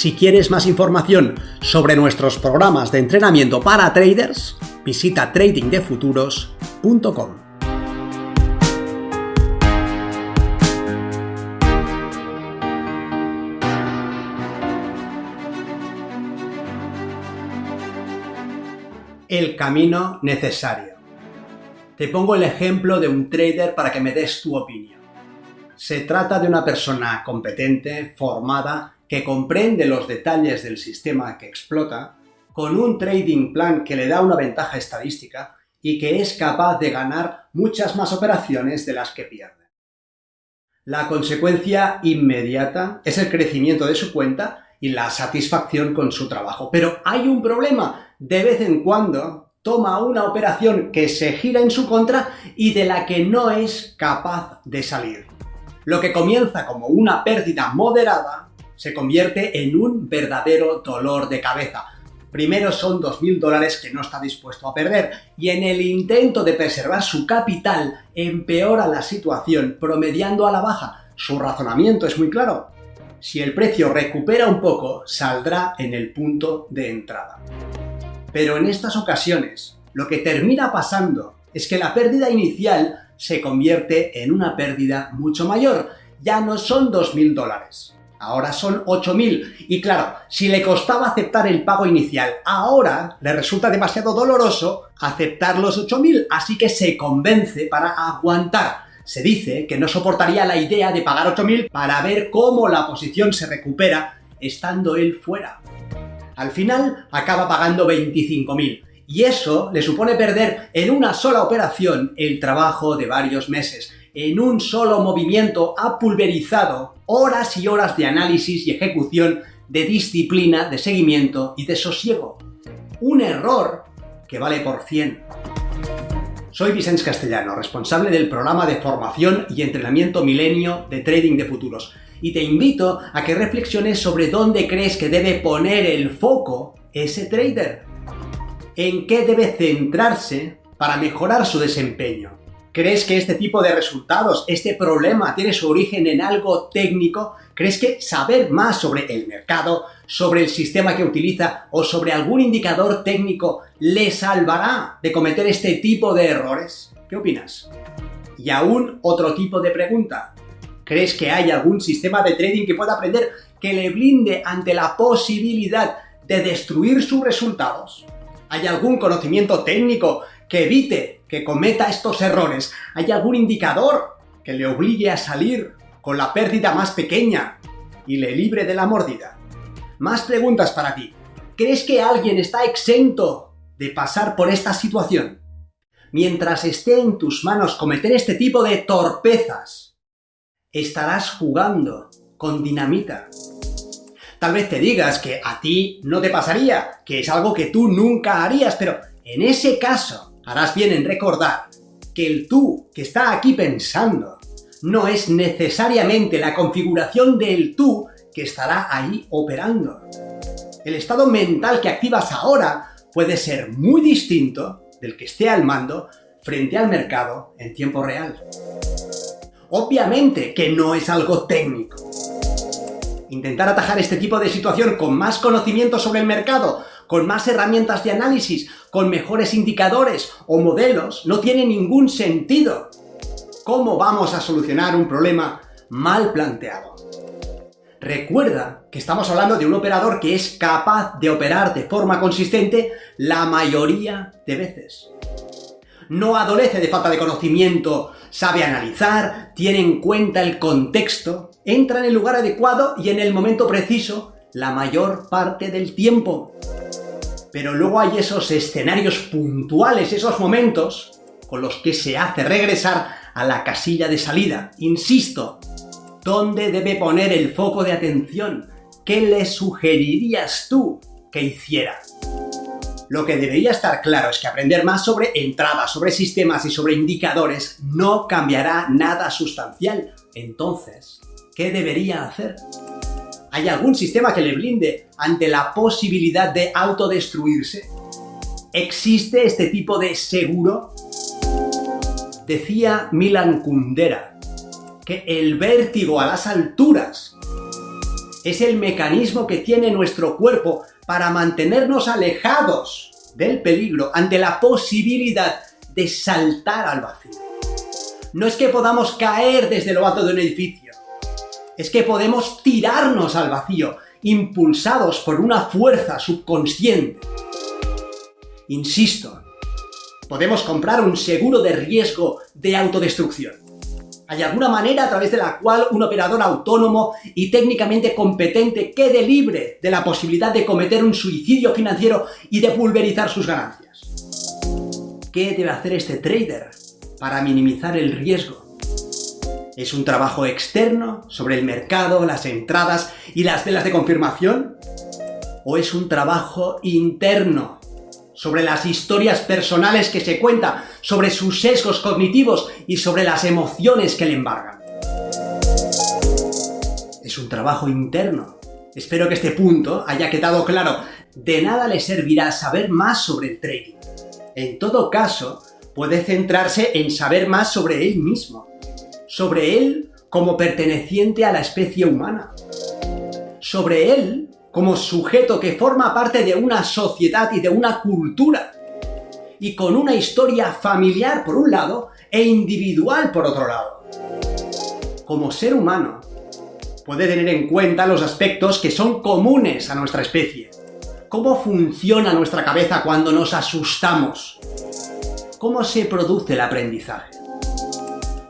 Si quieres más información sobre nuestros programas de entrenamiento para traders, visita tradingdefuturos.com. El camino necesario. Te pongo el ejemplo de un trader para que me des tu opinión. Se trata de una persona competente, formada que comprende los detalles del sistema que explota, con un trading plan que le da una ventaja estadística y que es capaz de ganar muchas más operaciones de las que pierde. La consecuencia inmediata es el crecimiento de su cuenta y la satisfacción con su trabajo. Pero hay un problema. De vez en cuando toma una operación que se gira en su contra y de la que no es capaz de salir. Lo que comienza como una pérdida moderada se convierte en un verdadero dolor de cabeza. Primero son 2.000 dólares que no está dispuesto a perder y en el intento de preservar su capital empeora la situación promediando a la baja. Su razonamiento es muy claro. Si el precio recupera un poco, saldrá en el punto de entrada. Pero en estas ocasiones, lo que termina pasando es que la pérdida inicial se convierte en una pérdida mucho mayor. Ya no son 2.000 dólares, ahora son 8.000. Y claro, si le costaba aceptar el pago inicial, ahora le resulta demasiado doloroso aceptar los 8.000, así que se convence para aguantar. Se dice que no soportaría la idea de pagar 8.000 para ver cómo la posición se recupera estando él fuera. Al final acaba pagando 25.000 y eso le supone perder en una sola operación el trabajo de varios meses en un solo movimiento ha pulverizado horas y horas de análisis y ejecución, de disciplina, de seguimiento y de sosiego. Un error que vale por 100. Soy Vicente Castellano, responsable del programa de formación y entrenamiento milenio de trading de futuros, y te invito a que reflexiones sobre dónde crees que debe poner el foco ese trader. En qué debe centrarse para mejorar su desempeño. ¿Crees que este tipo de resultados, este problema, tiene su origen en algo técnico? ¿Crees que saber más sobre el mercado, sobre el sistema que utiliza o sobre algún indicador técnico le salvará de cometer este tipo de errores? ¿Qué opinas? Y aún otro tipo de pregunta. ¿Crees que hay algún sistema de trading que pueda aprender que le blinde ante la posibilidad de destruir sus resultados? ¿Hay algún conocimiento técnico que evite que cometa estos errores? ¿Hay algún indicador que le obligue a salir con la pérdida más pequeña y le libre de la mordida? Más preguntas para ti. ¿Crees que alguien está exento de pasar por esta situación? Mientras esté en tus manos cometer este tipo de torpezas, estarás jugando con dinamita. Tal vez te digas que a ti no te pasaría, que es algo que tú nunca harías, pero en ese caso, harás bien en recordar que el tú que está aquí pensando no es necesariamente la configuración del tú que estará ahí operando. El estado mental que activas ahora puede ser muy distinto del que esté al mando frente al mercado en tiempo real. Obviamente que no es algo técnico. Intentar atajar este tipo de situación con más conocimiento sobre el mercado con más herramientas de análisis, con mejores indicadores o modelos, no tiene ningún sentido. ¿Cómo vamos a solucionar un problema mal planteado? Recuerda que estamos hablando de un operador que es capaz de operar de forma consistente la mayoría de veces. No adolece de falta de conocimiento, sabe analizar, tiene en cuenta el contexto, entra en el lugar adecuado y en el momento preciso la mayor parte del tiempo. Pero luego hay esos escenarios puntuales, esos momentos con los que se hace regresar a la casilla de salida. Insisto, ¿dónde debe poner el foco de atención? ¿qué le sugerirías tú que hiciera? Lo que debería estar claro es que aprender más sobre entradas, sobre sistemas y sobre indicadores no cambiará nada sustancial. Entonces, ¿qué debería hacer? ¿Hay algún sistema que le blinde ante la posibilidad de autodestruirse? ¿Existe este tipo de seguro? Decía Milan Kundera que el vértigo a las alturas es el mecanismo que tiene nuestro cuerpo para mantenernos alejados del peligro ante la posibilidad de saltar al vacío. No es que podamos caer desde lo alto de un edificio, es que podemos tirarnos al vacío, impulsados por una fuerza subconsciente. Insisto, podemos comprar un seguro de riesgo de autodestrucción. ¿Hay alguna manera a través de la cual un operador autónomo y técnicamente competente quede libre de la posibilidad de cometer un suicidio financiero y de pulverizar sus ganancias? ¿Qué debe hacer este trader para minimizar el riesgo? ¿Es un trabajo externo sobre el mercado, las entradas y las velas de confirmación? ¿O es un trabajo interno sobre las historias personales que se cuenta, sobre sus sesgos cognitivos y sobre las emociones que le embargan. Es un trabajo interno. Espero que este punto haya quedado claro. De nada le servirá saber más sobre el trading. En todo caso, puede centrarse en saber más sobre él mismo, sobre él como perteneciente a la especie humana, sobre él como sujeto que forma parte de una sociedad y de una cultura, y con una historia familiar por un lado e individual por otro lado. Como ser humano, puede tener en cuenta los aspectos que son comunes a nuestra especie. ¿Cómo funciona nuestra cabeza cuando nos asustamos? ¿Cómo se produce el aprendizaje?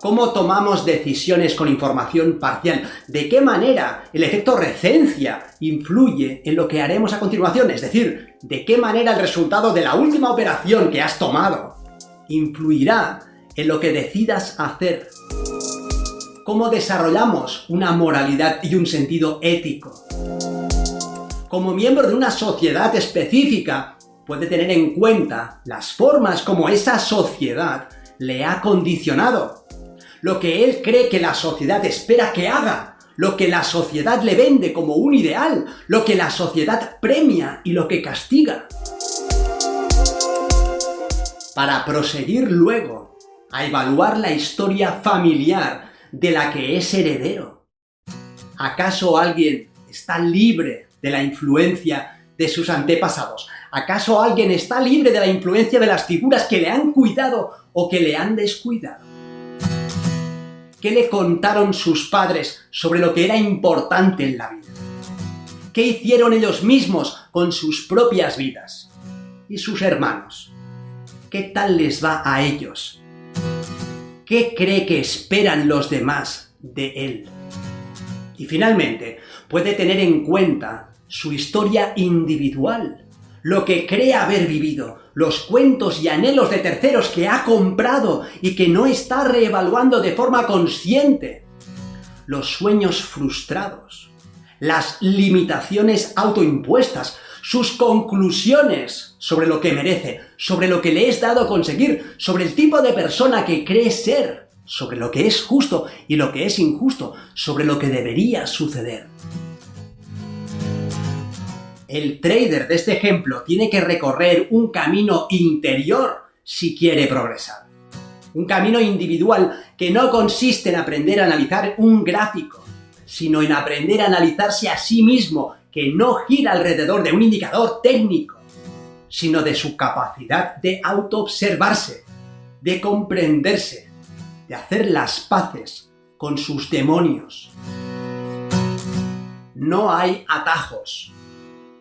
¿Cómo tomamos decisiones con información parcial? ¿De qué manera el efecto recencia influye en lo que haremos a continuación? Es decir, ¿de qué manera el resultado de la última operación que has tomado influirá en lo que decidas hacer? ¿Cómo desarrollamos una moralidad y un sentido ético? Como miembro de una sociedad específica, puede tener en cuenta las formas como esa sociedad le ha condicionado lo que él cree que la sociedad espera que haga, lo que la sociedad le vende como un ideal, lo que la sociedad premia y lo que castiga. Para proseguir luego a evaluar la historia familiar de la que es heredero. ¿Acaso alguien está libre de la influencia de sus antepasados? ¿Acaso alguien está libre de la influencia de las figuras que le han cuidado o que le han descuidado? ¿Qué le contaron sus padres sobre lo que era importante en la vida? ¿Qué hicieron ellos mismos con sus propias vidas? ¿Y sus hermanos? ¿Qué tal les va a ellos? ¿Qué cree que esperan los demás de él? Y finalmente, puede tener en cuenta su historia individual, lo que cree haber vivido, los cuentos y anhelos de terceros que ha comprado y que no está reevaluando de forma consciente, los sueños frustrados, las limitaciones autoimpuestas, sus conclusiones sobre lo que merece, sobre lo que le es dado conseguir, sobre el tipo de persona que cree ser, sobre lo que es justo y lo que es injusto, sobre lo que debería suceder. El trader de este ejemplo tiene que recorrer un camino interior si quiere progresar. Un camino individual que no consiste en aprender a analizar un gráfico, sino en aprender a analizarse a sí mismo, que no gira alrededor de un indicador técnico, sino de su capacidad de autoobservarse, de comprenderse, de hacer las paces con sus demonios. No hay atajos,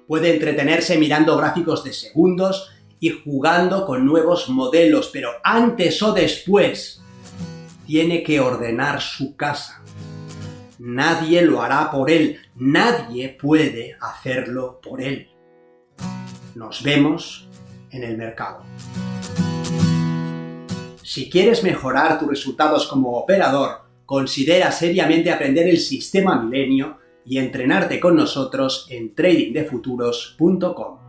Puede entretenerse mirando gráficos de segundos y jugando con nuevos modelos, pero antes o después tiene que ordenar su casa. Nadie lo hará por él, nadie puede hacerlo por él. Nos vemos en el mercado. Si quieres mejorar tus resultados como operador, considera seriamente aprender el sistema milenio y entrenarte con nosotros en tradingdefuturos.com.